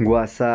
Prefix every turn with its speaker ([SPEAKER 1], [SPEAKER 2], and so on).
[SPEAKER 1] gua sa